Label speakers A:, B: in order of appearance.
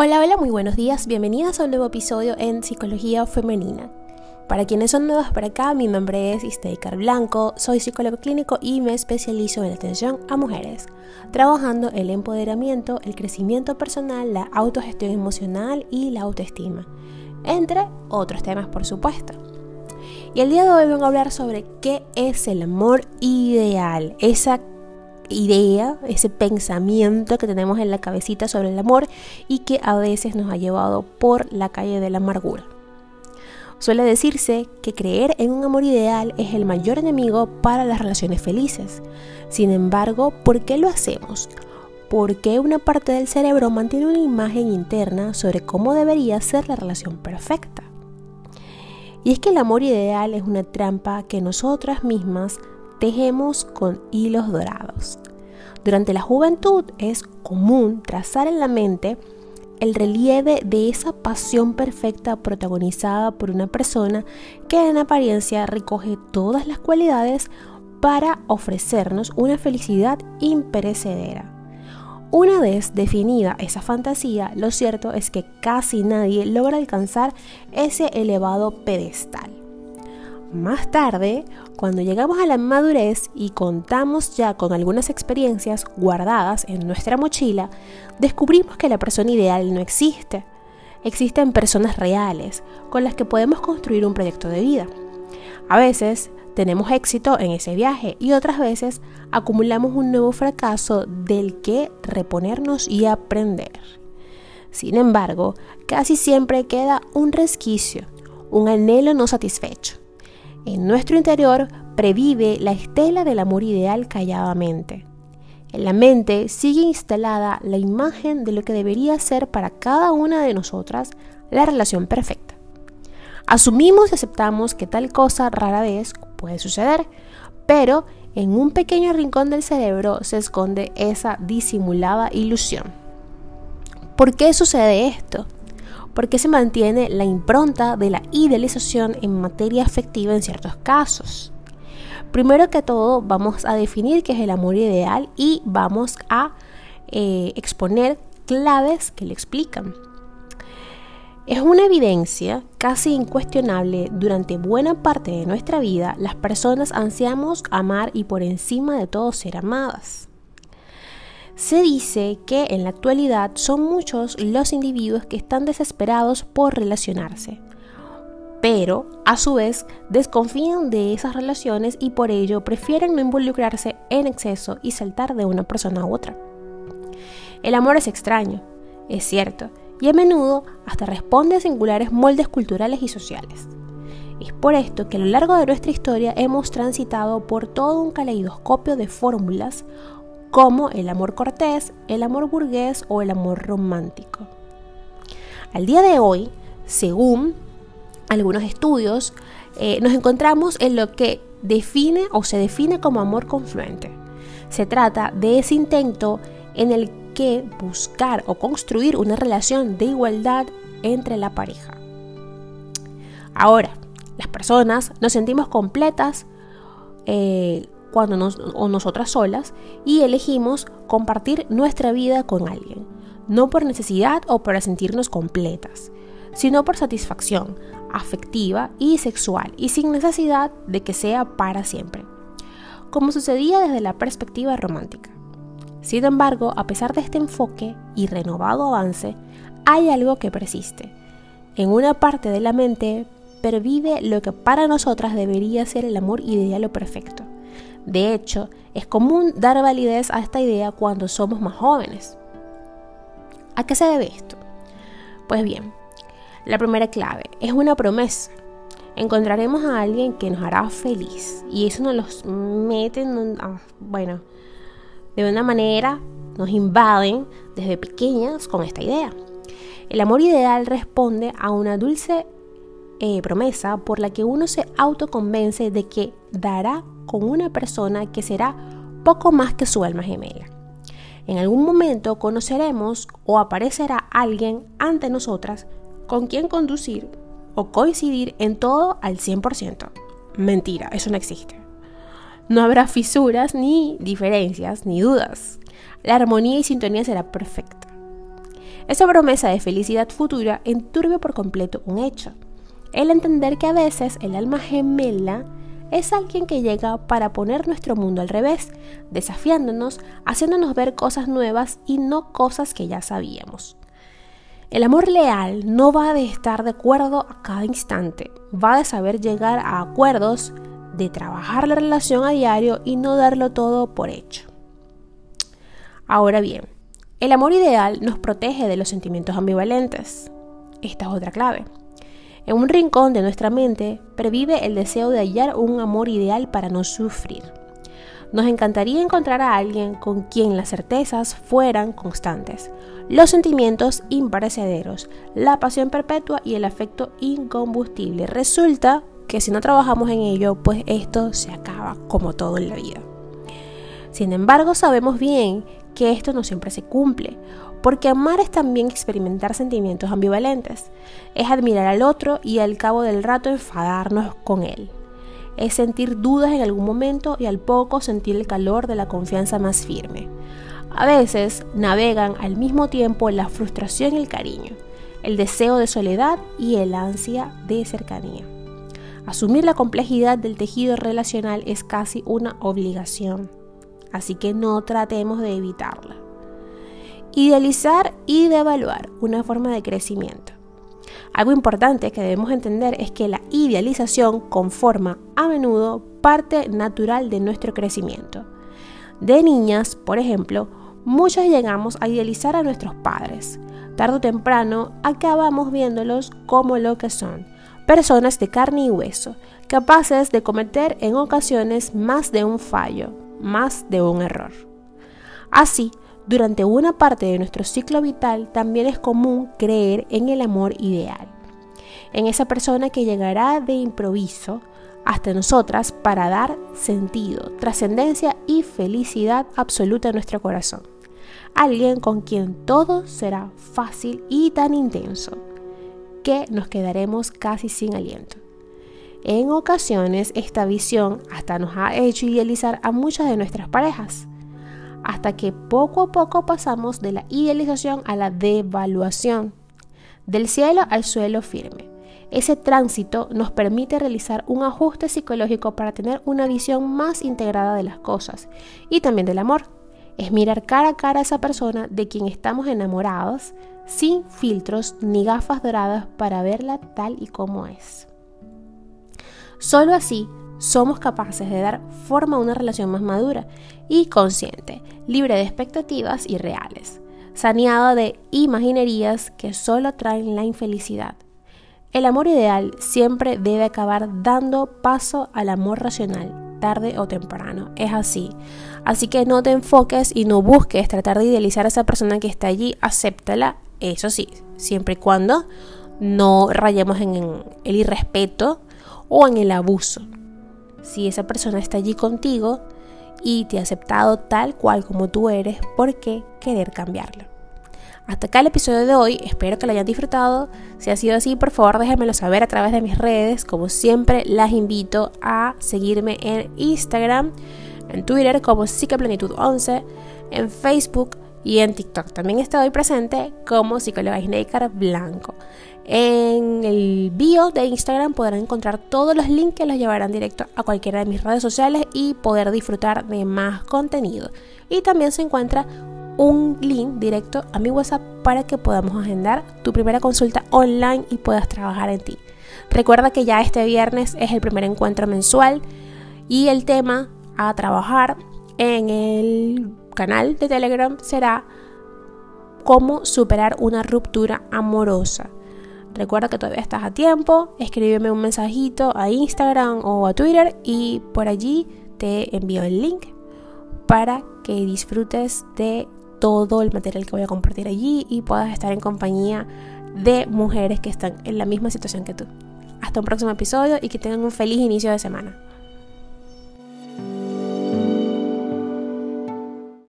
A: Hola, hola, muy buenos días. Bienvenidas a un nuevo episodio en Psicología Femenina. Para quienes son nuevos por acá, mi nombre es Isteikar Blanco, soy psicólogo clínico y me especializo en atención a mujeres, trabajando el empoderamiento, el crecimiento personal, la autogestión emocional y la autoestima, entre otros temas por supuesto. Y el día de hoy vengo a hablar sobre qué es el amor ideal, esa idea, ese pensamiento que tenemos en la cabecita sobre el amor y que a veces nos ha llevado por la calle de la amargura. Suele decirse que creer en un amor ideal es el mayor enemigo para las relaciones felices. Sin embargo, ¿por qué lo hacemos? Porque una parte del cerebro mantiene una imagen interna sobre cómo debería ser la relación perfecta. Y es que el amor ideal es una trampa que nosotras mismas tejemos con hilos dorados. Durante la juventud es común trazar en la mente el relieve de esa pasión perfecta protagonizada por una persona que en apariencia recoge todas las cualidades para ofrecernos una felicidad imperecedera. Una vez definida esa fantasía, lo cierto es que casi nadie logra alcanzar ese elevado pedestal. Más tarde, cuando llegamos a la madurez y contamos ya con algunas experiencias guardadas en nuestra mochila, descubrimos que la persona ideal no existe. Existen personas reales con las que podemos construir un proyecto de vida. A veces tenemos éxito en ese viaje y otras veces acumulamos un nuevo fracaso del que reponernos y aprender. Sin embargo, casi siempre queda un resquicio, un anhelo no satisfecho en nuestro interior previve la estela del amor ideal calladamente. En la mente sigue instalada la imagen de lo que debería ser para cada una de nosotras la relación perfecta. Asumimos y aceptamos que tal cosa rara vez puede suceder, pero en un pequeño rincón del cerebro se esconde esa disimulada ilusión. ¿Por qué sucede esto? Porque se mantiene la impronta de la idealización en materia afectiva en ciertos casos. Primero que todo, vamos a definir qué es el amor ideal y vamos a eh, exponer claves que le explican. Es una evidencia casi incuestionable durante buena parte de nuestra vida, las personas ansiamos amar y por encima de todo ser amadas. Se dice que en la actualidad son muchos los individuos que están desesperados por relacionarse, pero a su vez desconfían de esas relaciones y por ello prefieren no involucrarse en exceso y saltar de una persona a otra. El amor es extraño, es cierto, y a menudo hasta responde a singulares moldes culturales y sociales. Es por esto que a lo largo de nuestra historia hemos transitado por todo un caleidoscopio de fórmulas como el amor cortés, el amor burgués o el amor romántico. Al día de hoy, según algunos estudios, eh, nos encontramos en lo que define o se define como amor confluente. Se trata de ese intento en el que buscar o construir una relación de igualdad entre la pareja. Ahora, las personas nos sentimos completas eh, cuando nos, o nosotras solas y elegimos compartir nuestra vida con alguien, no por necesidad o para sentirnos completas, sino por satisfacción afectiva y sexual y sin necesidad de que sea para siempre, como sucedía desde la perspectiva romántica. Sin embargo, a pesar de este enfoque y renovado avance, hay algo que persiste. En una parte de la mente pervive lo que para nosotras debería ser el amor ideal o perfecto. De hecho, es común dar validez a esta idea cuando somos más jóvenes. ¿A qué se debe esto? Pues bien, la primera clave es una promesa. Encontraremos a alguien que nos hará feliz y eso nos los mete, ah, bueno, de una manera nos invaden desde pequeñas con esta idea. El amor ideal responde a una dulce eh, promesa por la que uno se autoconvence de que dará con una persona que será poco más que su alma gemela. En algún momento conoceremos o aparecerá alguien ante nosotras con quien conducir o coincidir en todo al 100%. Mentira, eso no existe. No habrá fisuras, ni diferencias, ni dudas. La armonía y sintonía será perfecta. Esa promesa de felicidad futura enturbia por completo un hecho. El entender que a veces el alma gemela es alguien que llega para poner nuestro mundo al revés, desafiándonos, haciéndonos ver cosas nuevas y no cosas que ya sabíamos. El amor leal no va de estar de acuerdo a cada instante, va de saber llegar a acuerdos, de trabajar la relación a diario y no darlo todo por hecho. Ahora bien, el amor ideal nos protege de los sentimientos ambivalentes. Esta es otra clave. En un rincón de nuestra mente previve el deseo de hallar un amor ideal para no sufrir. Nos encantaría encontrar a alguien con quien las certezas fueran constantes, los sentimientos imperecederos, la pasión perpetua y el afecto incombustible. Resulta que si no trabajamos en ello, pues esto se acaba como todo en la vida. Sin embargo, sabemos bien que esto no siempre se cumple, porque amar es también experimentar sentimientos ambivalentes, es admirar al otro y al cabo del rato enfadarnos con él, es sentir dudas en algún momento y al poco sentir el calor de la confianza más firme. A veces navegan al mismo tiempo la frustración y el cariño, el deseo de soledad y el ansia de cercanía. Asumir la complejidad del tejido relacional es casi una obligación así que no tratemos de evitarla. Idealizar y devaluar una forma de crecimiento. Algo importante que debemos entender es que la idealización conforma a menudo parte natural de nuestro crecimiento. De niñas, por ejemplo, muchas llegamos a idealizar a nuestros padres. Tardo o temprano acabamos viéndolos como lo que son, personas de carne y hueso, capaces de cometer en ocasiones más de un fallo, más de un error. Así, durante una parte de nuestro ciclo vital también es común creer en el amor ideal, en esa persona que llegará de improviso hasta nosotras para dar sentido, trascendencia y felicidad absoluta a nuestro corazón. Alguien con quien todo será fácil y tan intenso que nos quedaremos casi sin aliento. En ocasiones esta visión hasta nos ha hecho idealizar a muchas de nuestras parejas, hasta que poco a poco pasamos de la idealización a la devaluación, del cielo al suelo firme. Ese tránsito nos permite realizar un ajuste psicológico para tener una visión más integrada de las cosas y también del amor. Es mirar cara a cara a esa persona de quien estamos enamorados sin filtros ni gafas doradas para verla tal y como es. Solo así somos capaces de dar forma a una relación más madura y consciente, libre de expectativas irreales, saneada de imaginerías que solo traen la infelicidad. El amor ideal siempre debe acabar dando paso al amor racional, tarde o temprano. Es así. Así que no te enfoques y no busques tratar de idealizar a esa persona que está allí. Acéptala, eso sí, siempre y cuando no rayemos en el irrespeto o en el abuso. Si esa persona está allí contigo y te ha aceptado tal cual como tú eres, ¿por qué querer cambiarlo? Hasta acá el episodio de hoy, espero que lo hayan disfrutado. Si ha sido así, por favor déjenmelo saber a través de mis redes. Como siempre, las invito a seguirme en Instagram, en Twitter como Psiqueplenitud11, en Facebook y en TikTok. También estoy presente como psicóloga Snaker Blanco. En el bio de Instagram podrán encontrar todos los links que los llevarán directo a cualquiera de mis redes sociales y poder disfrutar de más contenido. Y también se encuentra un link directo a mi WhatsApp para que podamos agendar tu primera consulta online y puedas trabajar en ti. Recuerda que ya este viernes es el primer encuentro mensual y el tema a trabajar en el canal de Telegram será cómo superar una ruptura amorosa. Recuerda que todavía estás a tiempo, escríbeme un mensajito a Instagram o a Twitter y por allí te envío el link para que disfrutes de todo el material que voy a compartir allí y puedas estar en compañía de mujeres que están en la misma situación que tú. Hasta un próximo episodio y que tengan un feliz inicio de semana.